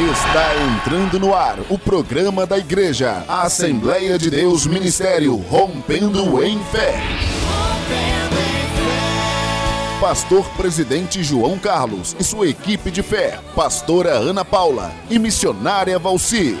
Está entrando no ar o programa da igreja, a Assembleia de Deus Ministério, Rompendo em Fé. Pastor Presidente João Carlos e sua equipe de fé, Pastora Ana Paula e Missionária Valcir.